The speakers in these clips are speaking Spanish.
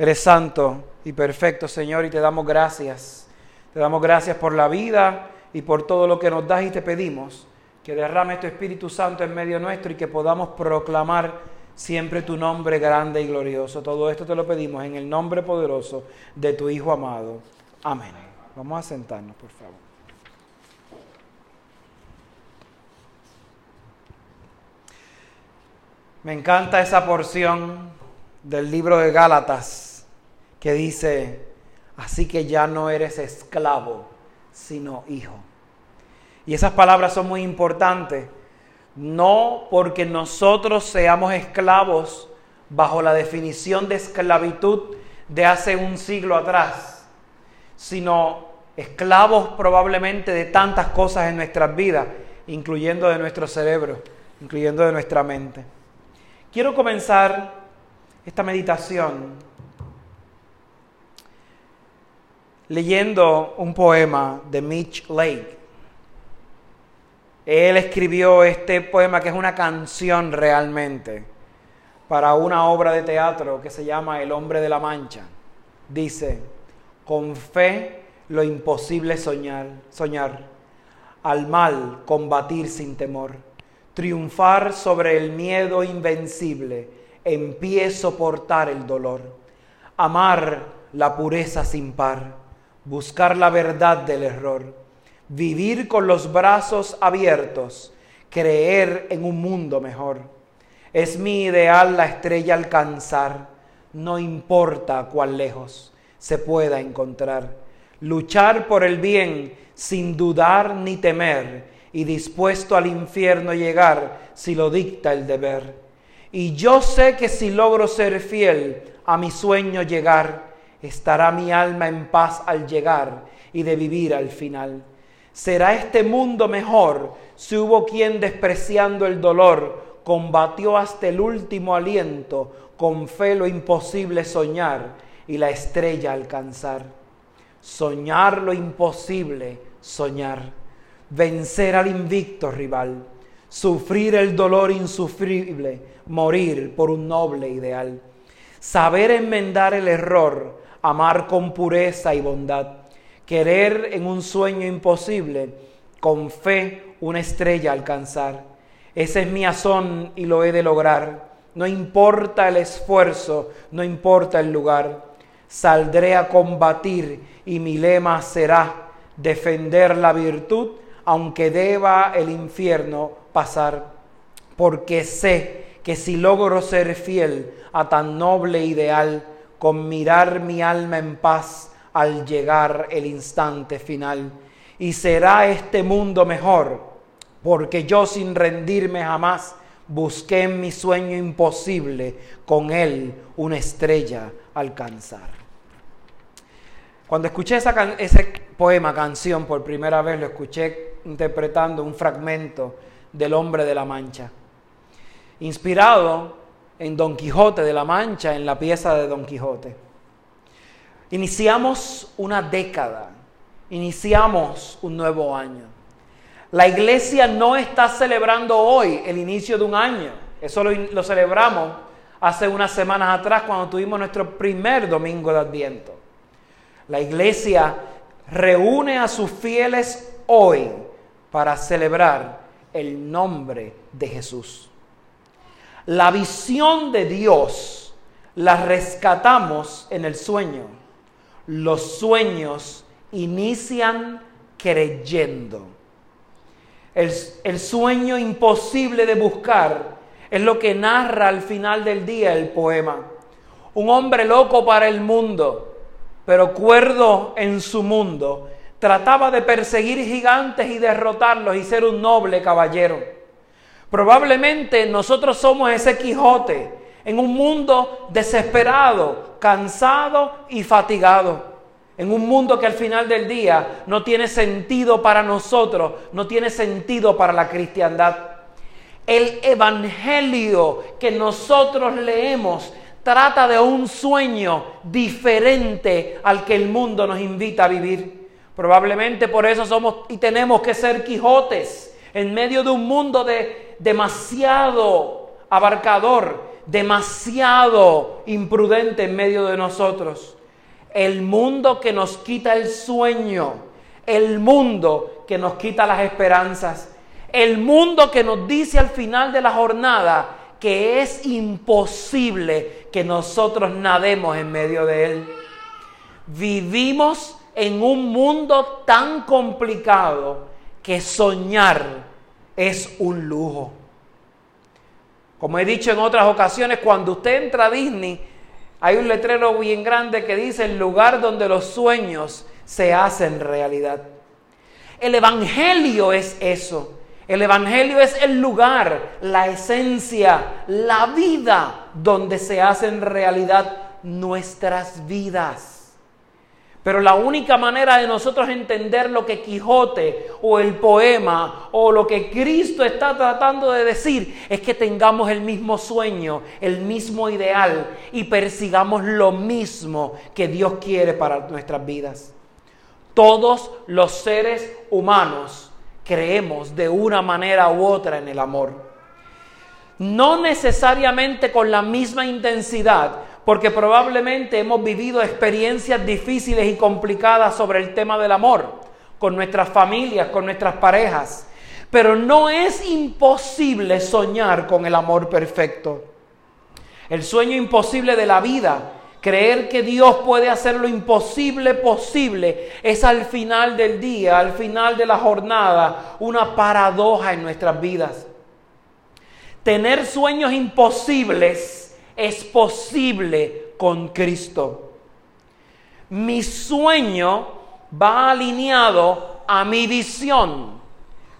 Eres santo y perfecto, Señor, y te damos gracias. Te damos gracias por la vida y por todo lo que nos das y te pedimos que derrame tu Espíritu Santo en medio nuestro y que podamos proclamar siempre tu nombre grande y glorioso. Todo esto te lo pedimos en el nombre poderoso de tu Hijo amado. Amén. Vamos a sentarnos, por favor. Me encanta esa porción del libro de Gálatas que dice, así que ya no eres esclavo, sino hijo. Y esas palabras son muy importantes, no porque nosotros seamos esclavos bajo la definición de esclavitud de hace un siglo atrás, sino esclavos probablemente de tantas cosas en nuestras vidas, incluyendo de nuestro cerebro, incluyendo de nuestra mente. Quiero comenzar esta meditación leyendo un poema de Mitch Lake. Él escribió este poema que es una canción realmente para una obra de teatro que se llama El hombre de la mancha. Dice, con fe lo imposible soñar, soñar, al mal combatir sin temor, triunfar sobre el miedo invencible, en pie soportar el dolor, amar la pureza sin par, buscar la verdad del error, vivir con los brazos abiertos, creer en un mundo mejor. Es mi ideal la estrella alcanzar, no importa cuán lejos se pueda encontrar. Luchar por el bien sin dudar ni temer y dispuesto al infierno llegar si lo dicta el deber. Y yo sé que si logro ser fiel a mi sueño llegar, estará mi alma en paz al llegar y de vivir al final. ¿Será este mundo mejor si hubo quien despreciando el dolor combatió hasta el último aliento, con fe lo imposible soñar y la estrella alcanzar? Soñar lo imposible, soñar. Vencer al invicto rival. Sufrir el dolor insufrible, morir por un noble ideal. Saber enmendar el error, amar con pureza y bondad querer en un sueño imposible, con fe una estrella alcanzar. Ese es mi azón y lo he de lograr. No importa el esfuerzo, no importa el lugar. Saldré a combatir y mi lema será defender la virtud, aunque deba el infierno pasar. Porque sé que si logro ser fiel a tan noble ideal, con mirar mi alma en paz, al llegar el instante final. Y será este mundo mejor, porque yo sin rendirme jamás busqué en mi sueño imposible con él una estrella alcanzar. Cuando escuché ese poema, canción, por primera vez lo escuché interpretando un fragmento del Hombre de la Mancha, inspirado en Don Quijote de la Mancha, en la pieza de Don Quijote. Iniciamos una década, iniciamos un nuevo año. La iglesia no está celebrando hoy el inicio de un año, eso lo, celebramos hace unas semanas atrás cuando tuvimos nuestro primer domingo de Adviento. La iglesia reúne a sus fieles hoy para celebrar el nombre de Jesús. La visión de Dios la rescatamos en el sueño los sueños inician creyendo. El, sueño imposible de buscar es lo que narra al final del día el poema. Un hombre loco para el mundo, pero cuerdo en su mundo, trataba de perseguir gigantes y derrotarlos y ser un noble caballero. Probablemente nosotros somos ese Quijote en un mundo desesperado, cansado y fatigado. En un mundo que al final del día no tiene sentido para nosotros, no tiene sentido para la cristiandad. El Evangelio que nosotros leemos trata de un sueño diferente al que el mundo nos invita a vivir. Probablemente por eso somos y tenemos que ser Quijotes en medio de un mundo de demasiado abarcador, demasiado imprudente en medio de nosotros. El mundo que nos quita el sueño, el mundo que nos quita las esperanzas, el mundo que nos dice al final de la jornada que es imposible que nosotros nademos en medio de él. Vivimos en un mundo tan complicado que soñar es un lujo. Como he dicho en otras ocasiones, cuando usted entra a Disney, hay un letrero bien grande que dice el lugar donde los sueños se hacen realidad. El Evangelio es eso. El Evangelio es el lugar, la esencia, la vida donde se hacen realidad nuestras vidas. Pero la única manera de nosotros entender lo que Quijote o el poema o lo que Cristo está tratando de decir es que tengamos el mismo sueño, el mismo ideal y persigamos lo mismo que Dios quiere para nuestras vidas. Todos los seres humanos creemos de una manera u otra en el amor. No necesariamente con la misma intensidad, porque probablemente hemos vivido experiencias difíciles y complicadas sobre el tema del amor, con nuestras familias, con nuestras parejas. Pero no es imposible soñar con el amor perfecto. El sueño imposible de la vida, creer que Dios puede hacer lo imposible posible, es al final del día, al final de la jornada, una paradoja en nuestras vidas. Tener sueños imposibles es posible con Cristo. Mi sueño va alineado a mi visión.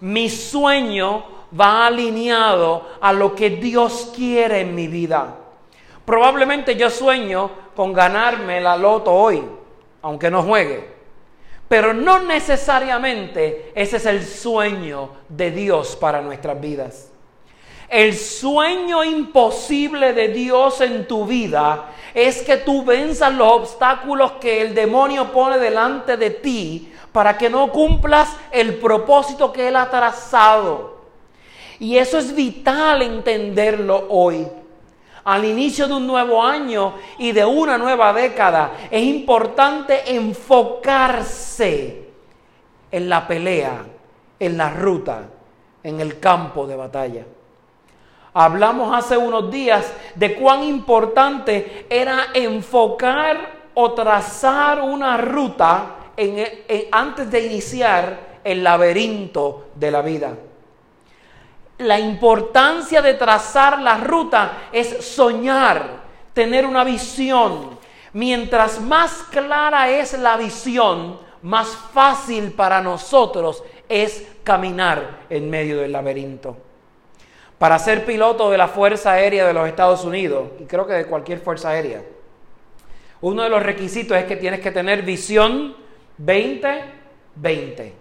Mi sueño va alineado a lo que Dios quiere en mi vida. Probablemente yo sueño con ganarme la loto hoy, aunque no juegue. Pero no necesariamente ese es el sueño de Dios para nuestras vidas. El sueño imposible de Dios en tu vida es que tú venzas los obstáculos que el demonio pone delante de ti para que no cumplas el propósito que él ha trazado. Y eso es vital entenderlo hoy. Al inicio de un nuevo año y de una nueva década es importante enfocarse en la pelea, en la ruta, en el campo de batalla. Hablamos hace unos días de cuán importante era enfocar o trazar una ruta antes de iniciar el laberinto de la vida. La importancia de trazar la ruta es soñar, tener una visión. Mientras más clara es la visión, más fácil para nosotros es caminar en medio del laberinto. Para ser piloto de la Fuerza Aérea de los Estados Unidos, y creo que de cualquier Fuerza Aérea, uno de los requisitos es que tienes que tener visión 2020.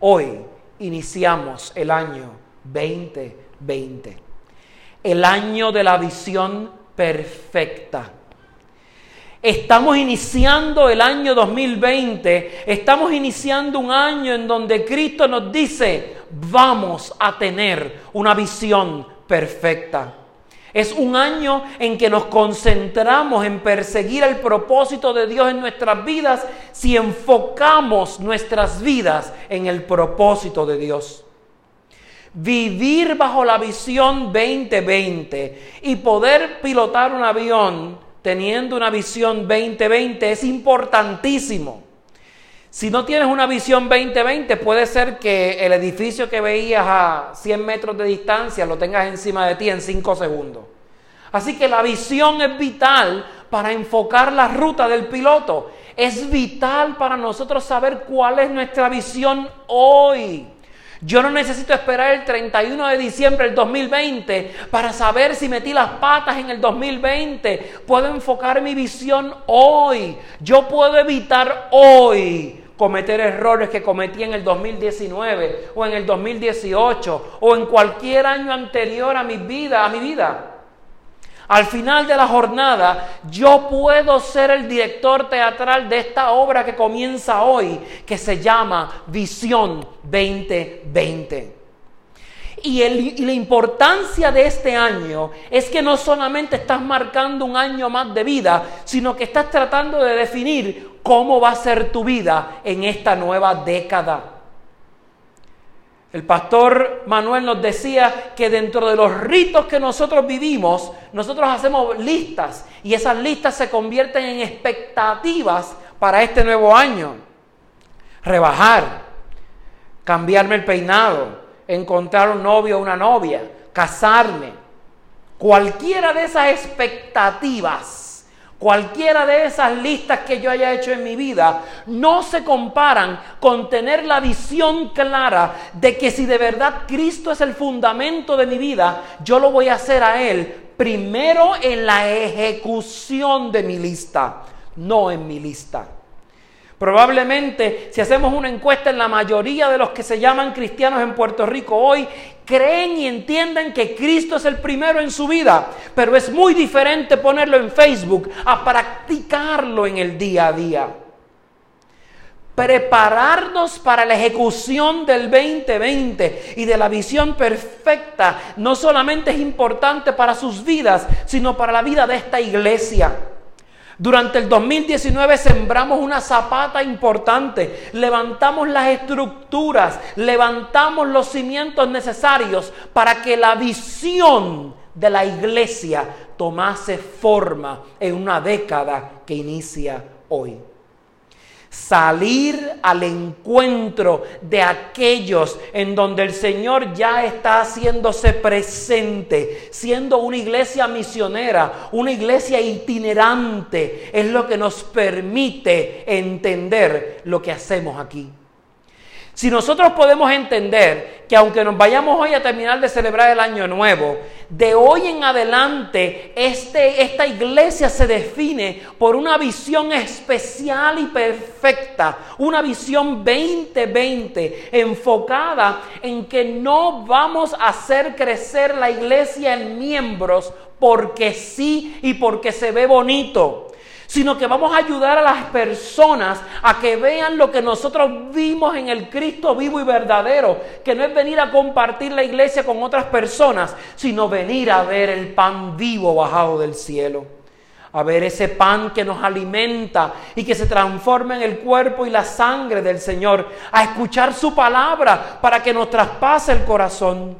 Hoy iniciamos el año 2020, el año de la visión perfecta. Estamos iniciando el año 2020, estamos iniciando un año en donde Cristo nos dice, vamos a tener una visión perfecta. Es un año en que nos concentramos en perseguir el propósito de Dios en nuestras vidas si enfocamos nuestras vidas en el propósito de Dios. Vivir bajo la visión 2020 y poder pilotar un avión teniendo una visión 2020 es importantísimo. Si no tienes una visión 2020, puede ser que el edificio que veías a 100 metros de distancia lo tengas encima de ti en 5 segundos. Así que la visión es vital para enfocar la ruta del piloto. Es vital para nosotros saber cuál es nuestra visión hoy. Yo no necesito esperar el 31 de diciembre del 2020 para saber si metí las patas en el 2020. Puedo enfocar mi visión hoy. Yo puedo evitar hoy cometer errores que cometí en el 2019 o en el 2018 o en cualquier año anterior a mi vida, a mi vida. Al final de la jornada, yo puedo ser el director teatral de esta obra que comienza hoy, que se llama Visión 2020. Y, la importancia de este año es que no solamente estás marcando un año más de vida, sino que estás tratando de definir cómo va a ser tu vida en esta nueva década. El pastor Manuel nos decía que dentro de los ritos que nosotros vivimos, nosotros hacemos listas y esas listas se convierten en expectativas para este nuevo año. Rebajar, cambiarme el peinado, encontrar un novio o una novia, casarme. Cualquiera de esas expectativas Cualquiera de esas listas que yo haya hecho en mi vida no se comparan con tener la visión clara de que si de verdad Cristo es el fundamento de mi vida, yo lo voy a hacer a Él primero en la ejecución de mi lista, no en mi lista. Probablemente si hacemos una encuesta en la mayoría de los que se llaman cristianos en Puerto Rico hoy, creen y entienden que Cristo es el primero en su vida, pero es muy diferente ponerlo en Facebook a practicarlo en el día a día. Prepararnos para la ejecución del 2020 y de la visión perfecta no solamente es importante para sus vidas, sino para la vida de esta iglesia. Durante el 2019 sembramos una zapata importante, levantamos las estructuras, levantamos los cimientos necesarios para que la visión de la iglesia tomase forma en una década que inicia hoy. Salir al encuentro de aquellos en donde el Señor ya está haciéndose presente, siendo una iglesia misionera, una iglesia itinerante, es lo que nos permite entender lo que hacemos aquí. Si nosotros podemos entender que aunque nos vayamos hoy a terminar de celebrar el año nuevo, de hoy en adelante este, esta iglesia se define por una visión especial y perfecta, una visión 2020 enfocada en que no vamos a hacer crecer la iglesia en miembros porque sí y porque se ve bonito sino que vamos a ayudar a las personas a que vean lo que nosotros vimos en el Cristo vivo y verdadero, que no es venir a compartir la iglesia con otras personas, sino venir a ver el pan vivo bajado del cielo, a ver ese pan que nos alimenta y que se transforma en el cuerpo y la sangre del Señor, a escuchar su palabra para que nos traspase el corazón.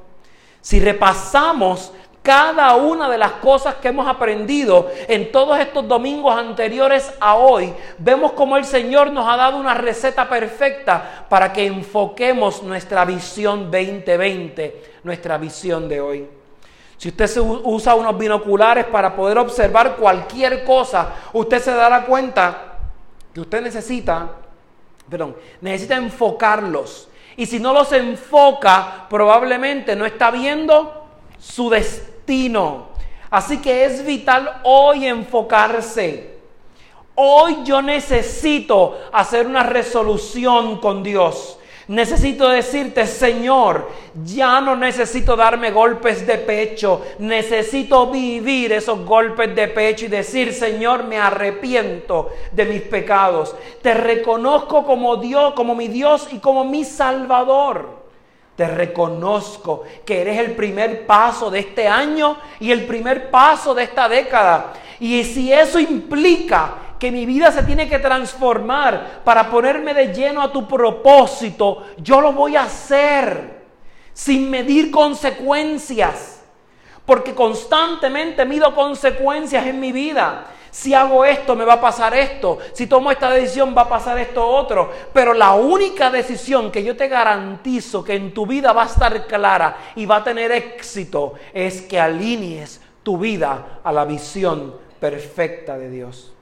Si repasamos cada una de las cosas que hemos aprendido en todos estos domingos anteriores a hoy, vemos como el Señor nos ha dado una receta perfecta para que enfoquemos nuestra visión 2020, nuestra visión de hoy. Si usted usa unos binoculares para poder observar cualquier cosa, usted se dará cuenta que usted necesita, perdón, necesita enfocarlos. Y si no los enfoca, probablemente no está viendo su Así que es vital hoy enfocarse. Hoy yo necesito hacer una resolución con Dios. Necesito decirte, Señor, ya no necesito darme golpes de pecho, necesito vivir esos golpes de pecho y decir, Señor, me arrepiento de mis pecados. Te reconozco como Dios, como mi Dios y como mi Salvador. Te reconozco que eres el primer paso de este año y el primer paso de esta década. Y si eso implica que mi vida se tiene que transformar para ponerme de lleno a tu propósito, yo lo voy a hacer sin medir consecuencias. Porque constantemente mido consecuencias en mi vida. Si hago esto, me va a pasar esto. Si tomo esta decisión, va a pasar esto otro. Pero la única decisión que yo te garantizo que en tu vida va a estar clara y va a tener éxito es que alinees tu vida a la visión perfecta de Dios.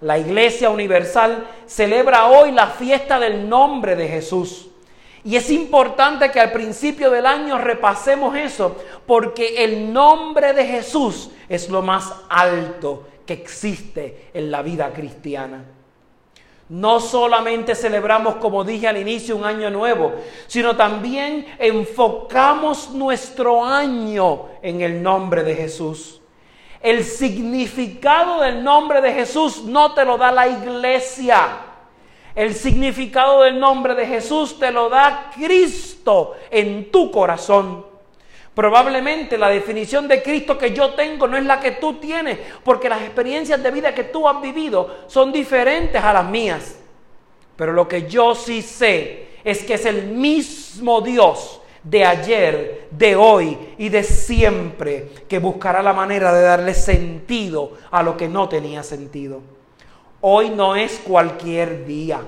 La Iglesia Universal celebra hoy la fiesta del nombre de Jesús. Y es importante que al principio del año repasemos eso, porque el nombre de Jesús es lo más alto que existe en la vida cristiana. No solamente celebramos, como dije al inicio, un año nuevo, sino también enfocamos nuestro año en el nombre de Jesús. El significado del nombre de Jesús no te lo da la iglesia. El significado del nombre de Jesús te lo da Cristo en tu corazón. Probablemente la definición de Cristo que yo tengo no es la que tú tienes, porque las experiencias de vida que tú has vivido son diferentes a las mías. Pero lo que yo sí sé es que es el mismo Dios de ayer, de hoy y de siempre que buscará la manera de darle sentido a lo que no tenía sentido. Hoy no es cualquier día.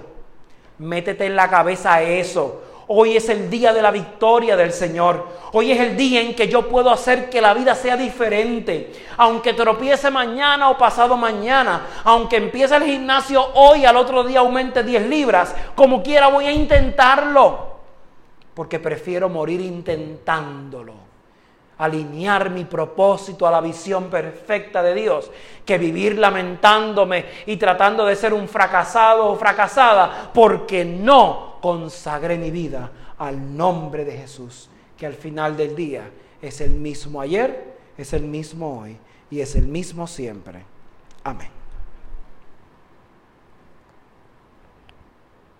Métete en la cabeza eso. Hoy es el día de la victoria del Señor. Hoy es el día en que yo puedo hacer que la vida sea diferente. Aunque tropiece mañana o pasado mañana. Aunque empiece el gimnasio hoy, al otro día aumente 10 libras. Como quiera voy a intentarlo. Porque prefiero morir intentándolo alinear mi propósito a la visión perfecta de Dios, que vivir lamentándome y tratando de ser un fracasado o fracasada porque no consagré mi vida al nombre de Jesús, que al final del día es el mismo ayer, es el mismo hoy y es el mismo siempre. Amén.